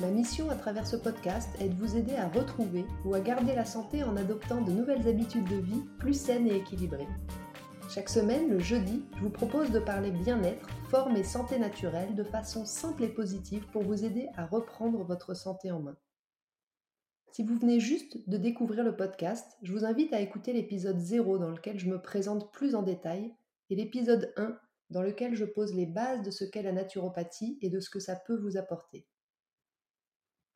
Ma mission à travers ce podcast est de vous aider à retrouver ou à garder la santé en adoptant de nouvelles habitudes de vie plus saines et équilibrées. Chaque semaine, le jeudi, je vous propose de parler bien-être, forme et santé naturelle de façon simple et positive pour vous aider à reprendre votre santé en main. Si vous venez juste de découvrir le podcast, je vous invite à écouter l'épisode 0 dans lequel je me présente plus en détail et l'épisode 1 dans lequel je pose les bases de ce qu'est la naturopathie et de ce que ça peut vous apporter.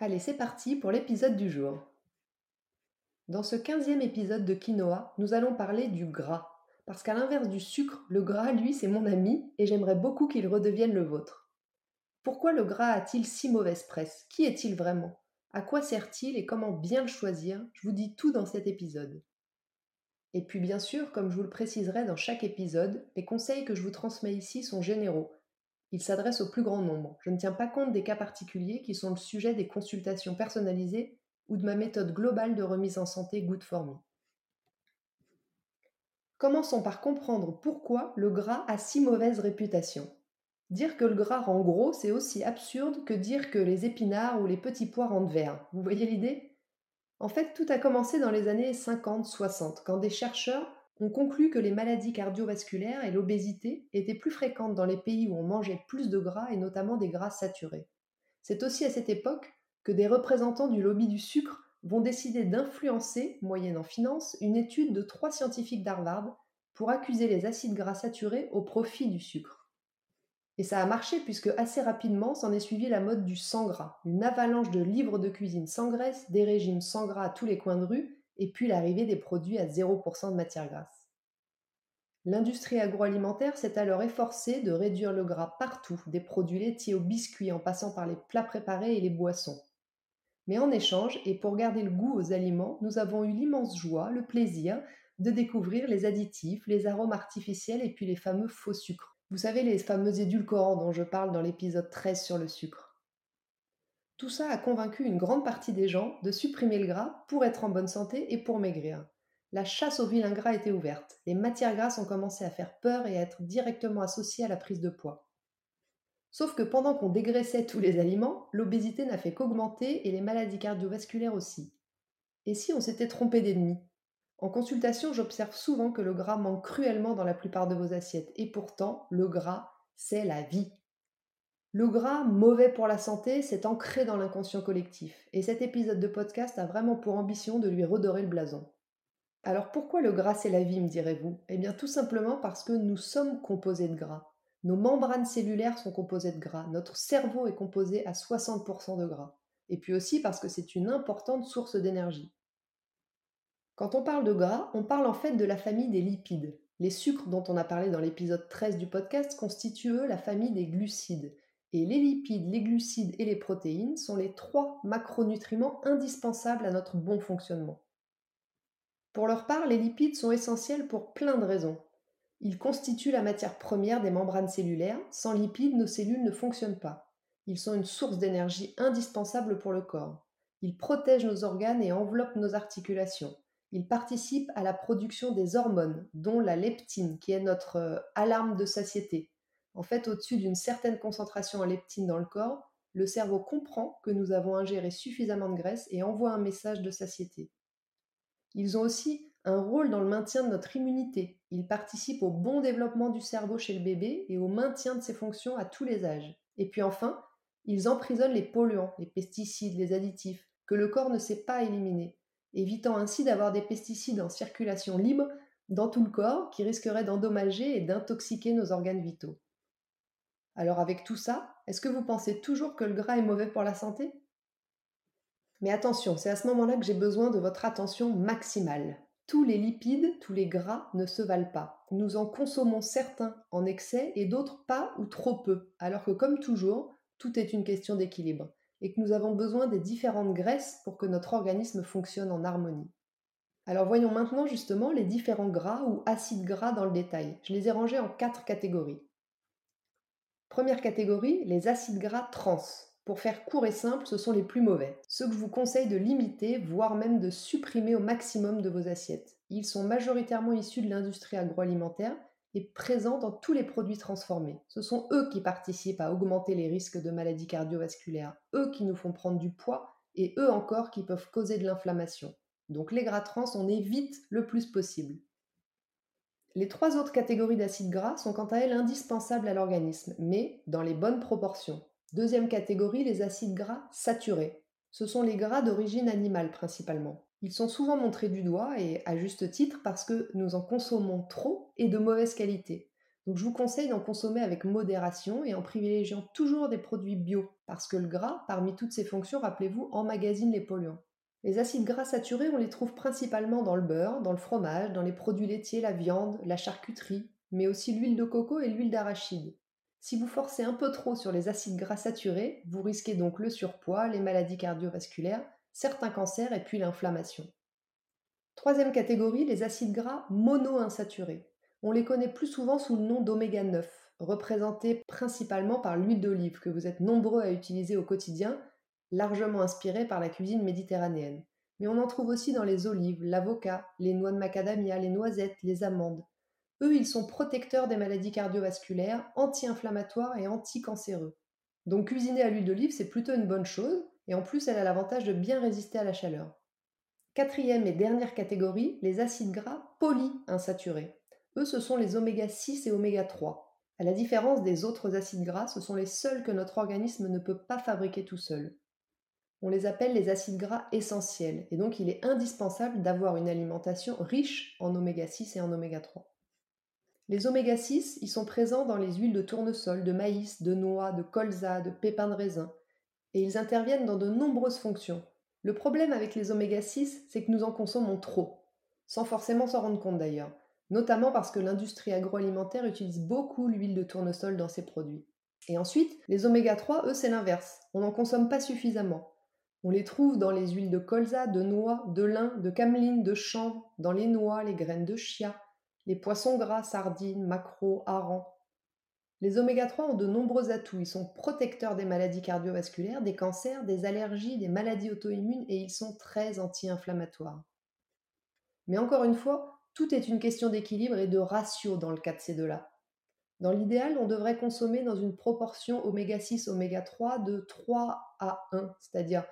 Allez, c'est parti pour l'épisode du jour. Dans ce quinzième épisode de Quinoa, nous allons parler du gras. Parce qu'à l'inverse du sucre, le gras, lui, c'est mon ami et j'aimerais beaucoup qu'il redevienne le vôtre. Pourquoi le gras a-t-il si mauvaise presse? Qui est-il vraiment? À quoi sert-il et comment bien le choisir? Je vous dis tout dans cet épisode. Et puis bien sûr, comme je vous le préciserai dans chaque épisode, les conseils que je vous transmets ici sont généraux il s'adresse au plus grand nombre. Je ne tiens pas compte des cas particuliers qui sont le sujet des consultations personnalisées ou de ma méthode globale de remise en santé Good for Me. Commençons par comprendre pourquoi le gras a si mauvaise réputation. Dire que le gras rend gros, c'est aussi absurde que dire que les épinards ou les petits pois rendent verts. Vous voyez l'idée? En fait, tout a commencé dans les années 50-60, quand des chercheurs on conclut que les maladies cardiovasculaires et l'obésité étaient plus fréquentes dans les pays où on mangeait plus de gras et notamment des gras saturés. C'est aussi à cette époque que des représentants du lobby du sucre vont décider d'influencer, moyennant finance, une étude de trois scientifiques d'Harvard pour accuser les acides gras saturés au profit du sucre. Et ça a marché puisque assez rapidement s'en est suivi la mode du sans gras, une avalanche de livres de cuisine sans graisse, des régimes sans gras à tous les coins de rue et puis l'arrivée des produits à 0% de matière grasse. L'industrie agroalimentaire s'est alors efforcée de réduire le gras partout, des produits laitiers aux biscuits en passant par les plats préparés et les boissons. Mais en échange, et pour garder le goût aux aliments, nous avons eu l'immense joie, le plaisir de découvrir les additifs, les arômes artificiels et puis les fameux faux sucres. Vous savez, les fameux édulcorants dont je parle dans l'épisode 13 sur le sucre. Tout ça a convaincu une grande partie des gens de supprimer le gras pour être en bonne santé et pour maigrir. La chasse au vilain gras était ouverte. Les matières grasses ont commencé à faire peur et à être directement associées à la prise de poids. Sauf que pendant qu'on dégraissait tous les aliments, l'obésité n'a fait qu'augmenter et les maladies cardiovasculaires aussi. Et si on s'était trompé d'ennemi En consultation, j'observe souvent que le gras manque cruellement dans la plupart de vos assiettes, et pourtant, le gras, c'est la vie. Le gras, mauvais pour la santé, c'est ancré dans l'inconscient collectif, et cet épisode de podcast a vraiment pour ambition de lui redorer le blason. Alors pourquoi le gras c'est la vie, me direz-vous? Eh bien tout simplement parce que nous sommes composés de gras. Nos membranes cellulaires sont composées de gras, notre cerveau est composé à 60% de gras, et puis aussi parce que c'est une importante source d'énergie. Quand on parle de gras, on parle en fait de la famille des lipides. Les sucres dont on a parlé dans l'épisode 13 du podcast constituent eux la famille des glucides, et les lipides, les glucides et les protéines sont les trois macronutriments indispensables à notre bon fonctionnement. Pour leur part, les lipides sont essentiels pour plein de raisons. Ils constituent la matière première des membranes cellulaires. Sans lipides, nos cellules ne fonctionnent pas. Ils sont une source d'énergie indispensable pour le corps. Ils protègent nos organes et enveloppent nos articulations. Ils participent à la production des hormones, dont la leptine, qui est notre euh, alarme de satiété, en fait, au-dessus d'une certaine concentration en leptine dans le corps, le cerveau comprend que nous avons ingéré suffisamment de graisse et envoie un message de satiété. Ils ont aussi un rôle dans le maintien de notre immunité. Ils participent au bon développement du cerveau chez le bébé et au maintien de ses fonctions à tous les âges. Et puis enfin, ils emprisonnent les polluants, les pesticides, les additifs, que le corps ne sait pas éliminer, évitant ainsi d'avoir des pesticides en circulation libre dans tout le corps qui risqueraient d'endommager et d'intoxiquer nos organes vitaux. Alors avec tout ça, est-ce que vous pensez toujours que le gras est mauvais pour la santé? Mais attention, c'est à ce moment-là que j'ai besoin de votre attention maximale. Tous les lipides, tous les gras ne se valent pas. Nous en consommons certains en excès et d'autres pas ou trop peu, alors que comme toujours, tout est une question d'équilibre et que nous avons besoin des différentes graisses pour que notre organisme fonctionne en harmonie. Alors voyons maintenant justement les différents gras ou acides gras dans le détail. Je les ai rangés en quatre catégories. Première catégorie, les acides gras trans. Pour faire court et simple, ce sont les plus mauvais. Ceux que je vous conseille de limiter, voire même de supprimer au maximum de vos assiettes. Ils sont majoritairement issus de l'industrie agroalimentaire et présents dans tous les produits transformés. Ce sont eux qui participent à augmenter les risques de maladies cardiovasculaires, eux qui nous font prendre du poids et eux encore qui peuvent causer de l'inflammation. Donc les gras trans, on évite le plus possible. Les trois autres catégories d'acides gras sont quant à elles indispensables à l'organisme, mais dans les bonnes proportions. Deuxième catégorie, les acides gras saturés. Ce sont les gras d'origine animale principalement. Ils sont souvent montrés du doigt et à juste titre parce que nous en consommons trop et de mauvaise qualité. Donc je vous conseille d'en consommer avec modération et en privilégiant toujours des produits bio parce que le gras, parmi toutes ses fonctions, rappelez-vous, emmagasine les polluants. Les acides gras saturés, on les trouve principalement dans le beurre, dans le fromage, dans les produits laitiers, la viande, la charcuterie, mais aussi l'huile de coco et l'huile d'arachide. Si vous forcez un peu trop sur les acides gras saturés, vous risquez donc le surpoids, les maladies cardiovasculaires, certains cancers et puis l'inflammation. Troisième catégorie, les acides gras monoinsaturés. On les connaît plus souvent sous le nom d'oméga 9, représentés principalement par l'huile d'olive que vous êtes nombreux à utiliser au quotidien, largement inspirée par la cuisine méditerranéenne. Mais on en trouve aussi dans les olives, l'avocat, les noix de macadamia, les noisettes, les amandes. Eux, ils sont protecteurs des maladies cardiovasculaires, anti-inflammatoires et anti-cancéreux. Donc cuisiner à l'huile d'olive, c'est plutôt une bonne chose, et en plus, elle a l'avantage de bien résister à la chaleur. Quatrième et dernière catégorie, les acides gras polyinsaturés. Eux, ce sont les oméga 6 et oméga 3. À la différence des autres acides gras, ce sont les seuls que notre organisme ne peut pas fabriquer tout seul. On les appelle les acides gras essentiels, et donc il est indispensable d'avoir une alimentation riche en oméga 6 et en oméga 3. Les oméga 6, ils sont présents dans les huiles de tournesol, de maïs, de noix, de colza, de pépins de raisin, et ils interviennent dans de nombreuses fonctions. Le problème avec les oméga 6, c'est que nous en consommons trop, sans forcément s'en rendre compte d'ailleurs, notamment parce que l'industrie agroalimentaire utilise beaucoup l'huile de tournesol dans ses produits. Et ensuite, les oméga 3, eux, c'est l'inverse, on n'en consomme pas suffisamment. On les trouve dans les huiles de colza, de noix, de lin, de cameline, de chanvre, dans les noix, les graines de chia, les poissons gras, sardines, maquereaux, harengs. Les oméga 3 ont de nombreux atouts. Ils sont protecteurs des maladies cardiovasculaires, des cancers, des allergies, des maladies auto-immunes et ils sont très anti-inflammatoires. Mais encore une fois, tout est une question d'équilibre et de ratio dans le cas de ces deux-là. Dans l'idéal, on devrait consommer dans une proportion oméga 6 oméga 3 de 3 à 1, c'est-à-dire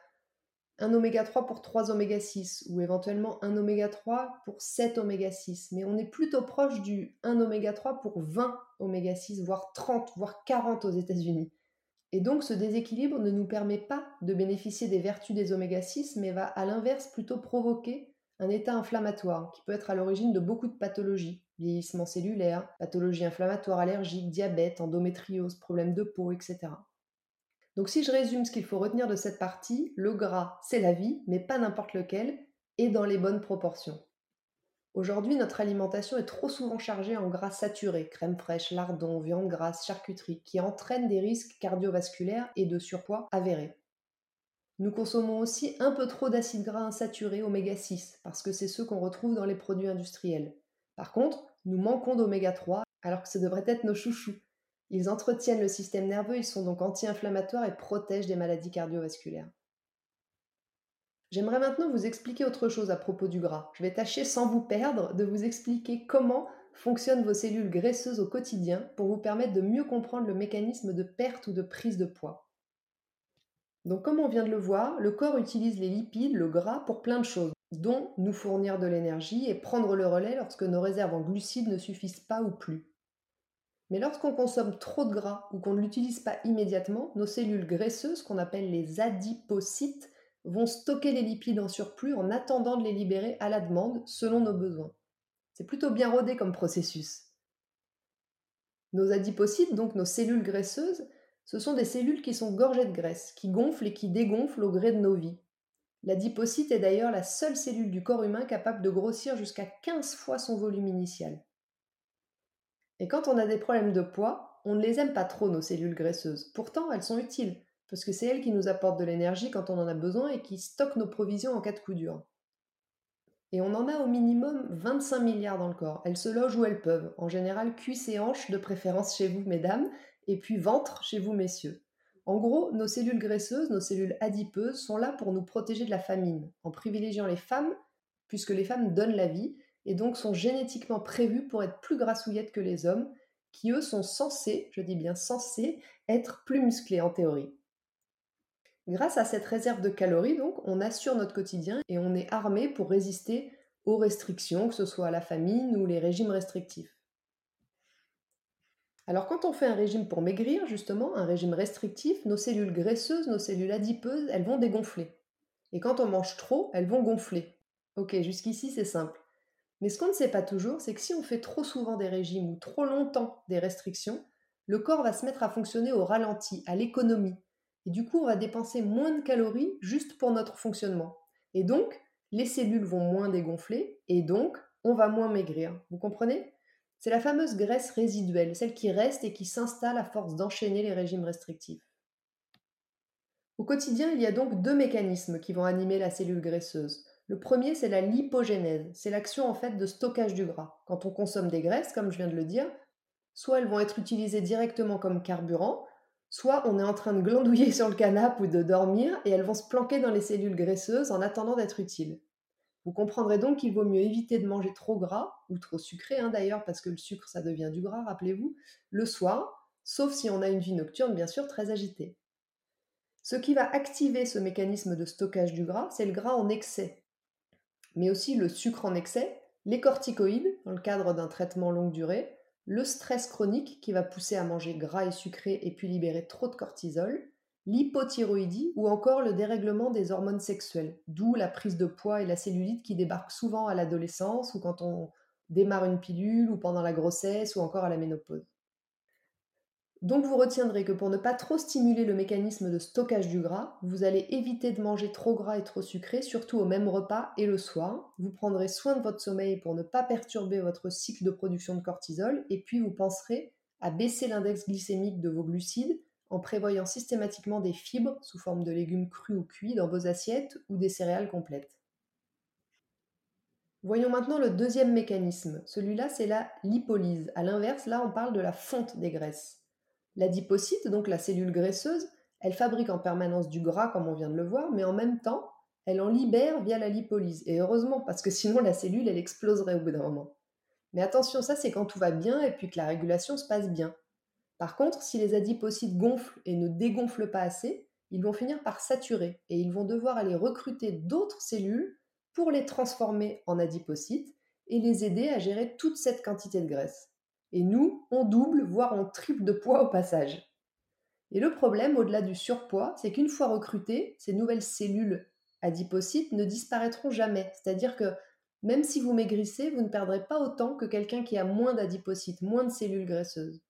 un oméga 3 pour 3 oméga 6 ou éventuellement un oméga 3 pour 7 oméga 6. Mais on est plutôt proche du 1 oméga 3 pour 20 oméga 6, voire 30, voire 40 aux États-Unis. Et donc ce déséquilibre ne nous permet pas de bénéficier des vertus des oméga 6, mais va à l'inverse plutôt provoquer un état inflammatoire qui peut être à l'origine de beaucoup de pathologies, vieillissement cellulaire, pathologies inflammatoires allergiques, diabète, endométriose, problèmes de peau, etc. Donc si je résume ce qu'il faut retenir de cette partie, le gras, c'est la vie, mais pas n'importe lequel, et dans les bonnes proportions. Aujourd'hui, notre alimentation est trop souvent chargée en gras saturés, crème fraîche, lardons, viande grasse, charcuterie, qui entraînent des risques cardiovasculaires et de surpoids avérés. Nous consommons aussi un peu trop d'acides gras insaturés oméga 6, parce que c'est ceux qu'on retrouve dans les produits industriels. Par contre, nous manquons d'oméga 3, alors que ce devrait être nos chouchous, ils entretiennent le système nerveux, ils sont donc anti-inflammatoires et protègent des maladies cardiovasculaires. J'aimerais maintenant vous expliquer autre chose à propos du gras. Je vais tâcher sans vous perdre de vous expliquer comment fonctionnent vos cellules graisseuses au quotidien pour vous permettre de mieux comprendre le mécanisme de perte ou de prise de poids. Donc comme on vient de le voir, le corps utilise les lipides, le gras, pour plein de choses, dont nous fournir de l'énergie et prendre le relais lorsque nos réserves en glucides ne suffisent pas ou plus. Mais lorsqu'on consomme trop de gras ou qu'on ne l'utilise pas immédiatement, nos cellules graisseuses, qu'on appelle les adipocytes, vont stocker les lipides en surplus en attendant de les libérer à la demande selon nos besoins. C'est plutôt bien rodé comme processus. Nos adipocytes, donc nos cellules graisseuses, ce sont des cellules qui sont gorgées de graisse, qui gonflent et qui dégonflent au gré de nos vies. L'adipocyte est d'ailleurs la seule cellule du corps humain capable de grossir jusqu'à 15 fois son volume initial. Et quand on a des problèmes de poids, on ne les aime pas trop, nos cellules graisseuses. Pourtant, elles sont utiles, parce que c'est elles qui nous apportent de l'énergie quand on en a besoin et qui stockent nos provisions en cas de coup dur. Et on en a au minimum 25 milliards dans le corps. Elles se logent où elles peuvent. En général, cuisses et hanches, de préférence chez vous, mesdames, et puis ventre chez vous, messieurs. En gros, nos cellules graisseuses, nos cellules adipeuses sont là pour nous protéger de la famine, en privilégiant les femmes, puisque les femmes donnent la vie, et donc sont génétiquement prévues pour être plus grassouillettes que les hommes, qui eux sont censés, je dis bien censés, être plus musclés en théorie. Grâce à cette réserve de calories, donc, on assure notre quotidien et on est armé pour résister aux restrictions, que ce soit la famine ou les régimes restrictifs. Alors quand on fait un régime pour maigrir, justement, un régime restrictif, nos cellules graisseuses, nos cellules adipeuses, elles vont dégonfler. Et quand on mange trop, elles vont gonfler. Ok, jusqu'ici c'est simple. Mais ce qu'on ne sait pas toujours, c'est que si on fait trop souvent des régimes ou trop longtemps des restrictions, le corps va se mettre à fonctionner au ralenti, à l'économie. Et du coup, on va dépenser moins de calories juste pour notre fonctionnement. Et donc, les cellules vont moins dégonfler, et donc, on va moins maigrir. Vous comprenez? C'est la fameuse graisse résiduelle, celle qui reste et qui s'installe à force d'enchaîner les régimes restrictifs. Au quotidien, il y a donc deux mécanismes qui vont animer la cellule graisseuse. Le premier, c'est la lipogénèse. C'est l'action en fait de stockage du gras. Quand on consomme des graisses, comme je viens de le dire, soit elles vont être utilisées directement comme carburant, soit on est en train de glandouiller sur le canapé ou de dormir et elles vont se planquer dans les cellules graisseuses en attendant d'être utiles. Vous comprendrez donc qu'il vaut mieux éviter de manger trop gras, ou trop sucré hein, d'ailleurs, parce que le sucre ça devient du gras, rappelez-vous, le soir, sauf si on a une vie nocturne bien sûr très agitée. Ce qui va activer ce mécanisme de stockage du gras, c'est le gras en excès, mais aussi le sucre en excès, les corticoïdes dans le cadre d'un traitement longue durée, le stress chronique qui va pousser à manger gras et sucré et puis libérer trop de cortisol, l'hypothyroïdie ou encore le dérèglement des hormones sexuelles, d'où la prise de poids et la cellulite qui débarquent souvent à l'adolescence ou quand on démarre une pilule ou pendant la grossesse ou encore à la ménopause. Donc vous retiendrez que pour ne pas trop stimuler le mécanisme de stockage du gras, vous allez éviter de manger trop gras et trop sucré, surtout au même repas et le soir. Vous prendrez soin de votre sommeil pour ne pas perturber votre cycle de production de cortisol, et puis vous penserez à baisser l'index glycémique de vos glucides en prévoyant systématiquement des fibres sous forme de légumes crus ou cuits dans vos assiettes ou des céréales complètes. Voyons maintenant le deuxième mécanisme. Celui-là, c'est la lipolyse. À l'inverse, là, on parle de la fonte des graisses. L'adipocyte, donc la cellule graisseuse, elle fabrique en permanence du gras, comme on vient de le voir, mais en même temps, elle en libère via la lipolyse. Et heureusement, parce que sinon la cellule, elle exploserait au bout d'un moment. Mais attention, ça c'est quand tout va bien et puis que la régulation se passe bien. Par contre, si les adipocytes gonflent et ne dégonflent pas assez, ils vont finir par saturer et ils vont devoir aller recruter d'autres cellules pour les transformer en adipocytes et les aider à gérer toute cette quantité de graisse. Et nous, on double, voire on triple de poids au passage. Et le problème, au-delà du surpoids, c'est qu'une fois recrutées, ces nouvelles cellules adipocytes ne disparaîtront jamais. C'est-à-dire que même si vous maigrissez, vous ne perdrez pas autant que quelqu'un qui a moins d'adipocytes, moins de cellules graisseuses.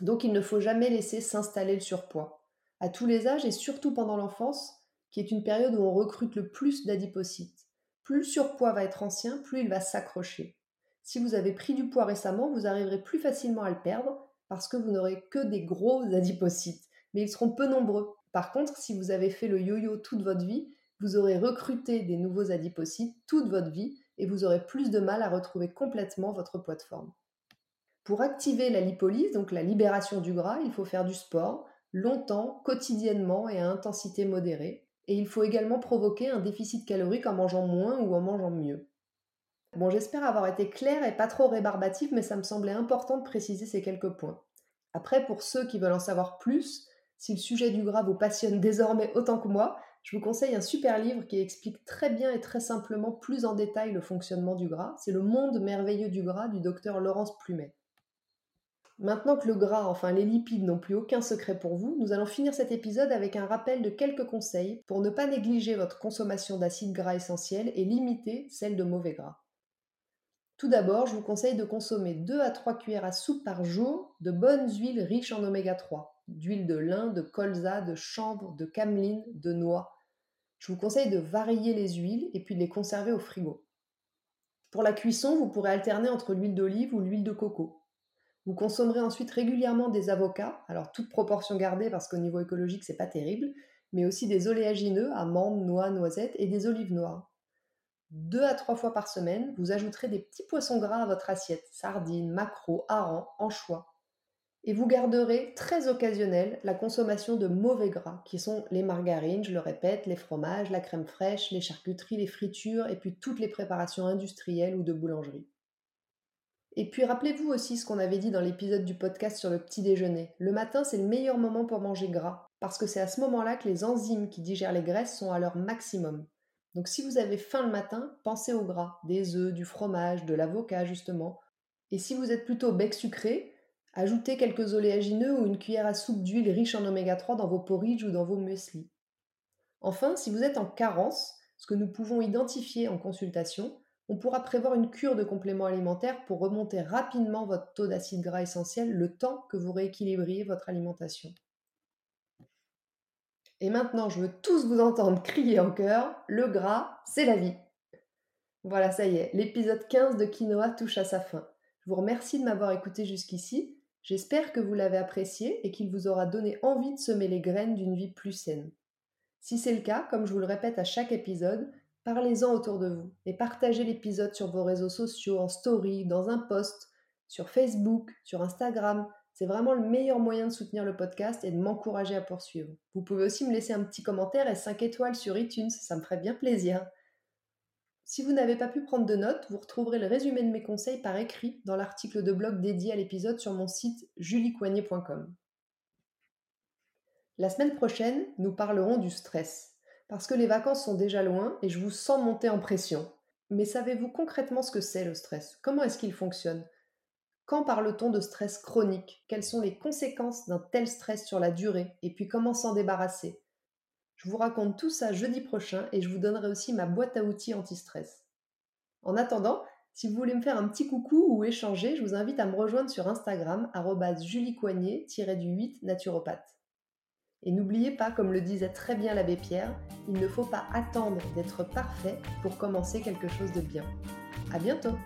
Donc il ne faut jamais laisser s'installer le surpoids. À tous les âges et surtout pendant l'enfance, qui est une période où on recrute le plus d'adipocytes. Plus le surpoids va être ancien, plus il va s'accrocher. Si vous avez pris du poids récemment, vous arriverez plus facilement à le perdre parce que vous n'aurez que des gros adipocytes, mais ils seront peu nombreux. Par contre, si vous avez fait le yo-yo toute votre vie, vous aurez recruté des nouveaux adipocytes toute votre vie et vous aurez plus de mal à retrouver complètement votre poids de forme. Pour activer la lipolyse, donc la libération du gras, il faut faire du sport, longtemps, quotidiennement et à intensité modérée. Et il faut également provoquer un déficit calorique en mangeant moins ou en mangeant mieux. Bon, j'espère avoir été clair et pas trop rébarbatif, mais ça me semblait important de préciser ces quelques points. Après, pour ceux qui veulent en savoir plus, si le sujet du gras vous passionne désormais autant que moi, je vous conseille un super livre qui explique très bien et très simplement plus en détail le fonctionnement du gras. C'est Le monde merveilleux du gras du docteur Laurence Plumet. Maintenant que le gras, enfin les lipides n'ont plus aucun secret pour vous, nous allons finir cet épisode avec un rappel de quelques conseils pour ne pas négliger votre consommation d'acides gras essentiels et limiter celle de mauvais gras. Tout d'abord, je vous conseille de consommer 2 à 3 cuillères à soupe par jour de bonnes huiles riches en oméga 3, d'huile de lin, de colza, de chanvre, de cameline, de noix. Je vous conseille de varier les huiles et puis de les conserver au frigo. Pour la cuisson, vous pourrez alterner entre l'huile d'olive ou l'huile de coco. Vous consommerez ensuite régulièrement des avocats, alors toute proportion gardée parce qu'au niveau écologique c'est pas terrible, mais aussi des oléagineux, amandes, noix, noisettes et des olives noires. Deux à trois fois par semaine, vous ajouterez des petits poissons gras à votre assiette, sardines, maquereaux, harengs, anchois. Et vous garderez très occasionnel la consommation de mauvais gras, qui sont les margarines, je le répète, les fromages, la crème fraîche, les charcuteries, les fritures, et puis toutes les préparations industrielles ou de boulangerie. Et puis rappelez-vous aussi ce qu'on avait dit dans l'épisode du podcast sur le petit déjeuner. Le matin, c'est le meilleur moment pour manger gras, parce que c'est à ce moment-là que les enzymes qui digèrent les graisses sont à leur maximum. Donc si vous avez faim le matin, pensez au gras, des œufs, du fromage, de l'avocat justement. Et si vous êtes plutôt bec sucré, ajoutez quelques oléagineux ou une cuillère à soupe d'huile riche en oméga 3 dans vos porridge ou dans vos muesli. Enfin, si vous êtes en carence, ce que nous pouvons identifier en consultation, on pourra prévoir une cure de compléments alimentaires pour remonter rapidement votre taux d'acide gras essentiel le temps que vous rééquilibriez votre alimentation. Et maintenant, je veux tous vous entendre crier en chœur, le gras, c'est la vie. Voilà, ça y est, l'épisode 15 de Quinoa touche à sa fin. Je vous remercie de m'avoir écouté jusqu'ici. J'espère que vous l'avez apprécié et qu'il vous aura donné envie de semer les graines d'une vie plus saine. Si c'est le cas, comme je vous le répète à chaque épisode, parlez-en autour de vous et partagez l'épisode sur vos réseaux sociaux, en story, dans un post, sur Facebook, sur Instagram, c'est vraiment le meilleur moyen de soutenir le podcast et de m'encourager à poursuivre. Vous pouvez aussi me laisser un petit commentaire et 5 étoiles sur iTunes, ça me ferait bien plaisir. Si vous n'avez pas pu prendre de notes, vous retrouverez le résumé de mes conseils par écrit dans l'article de blog dédié à l'épisode sur mon site juliecoignet.com. La semaine prochaine, nous parlerons du stress, parce que les vacances sont déjà loin et je vous sens monter en pression. Mais savez-vous concrètement ce que c'est le stress? Comment est-ce qu'il fonctionne? Quand parle-t-on de stress chronique? Quelles sont les conséquences d'un tel stress sur la durée? Et puis comment s'en débarrasser? Je vous raconte tout ça jeudi prochain et je vous donnerai aussi ma boîte à outils anti-stress. En attendant, si vous voulez me faire un petit coucou ou échanger, je vous invite à me rejoindre sur Instagram, juliecoignet-du8 naturopathe. Et n'oubliez pas, comme le disait très bien l'abbé Pierre, il ne faut pas attendre d'être parfait pour commencer quelque chose de bien. À bientôt!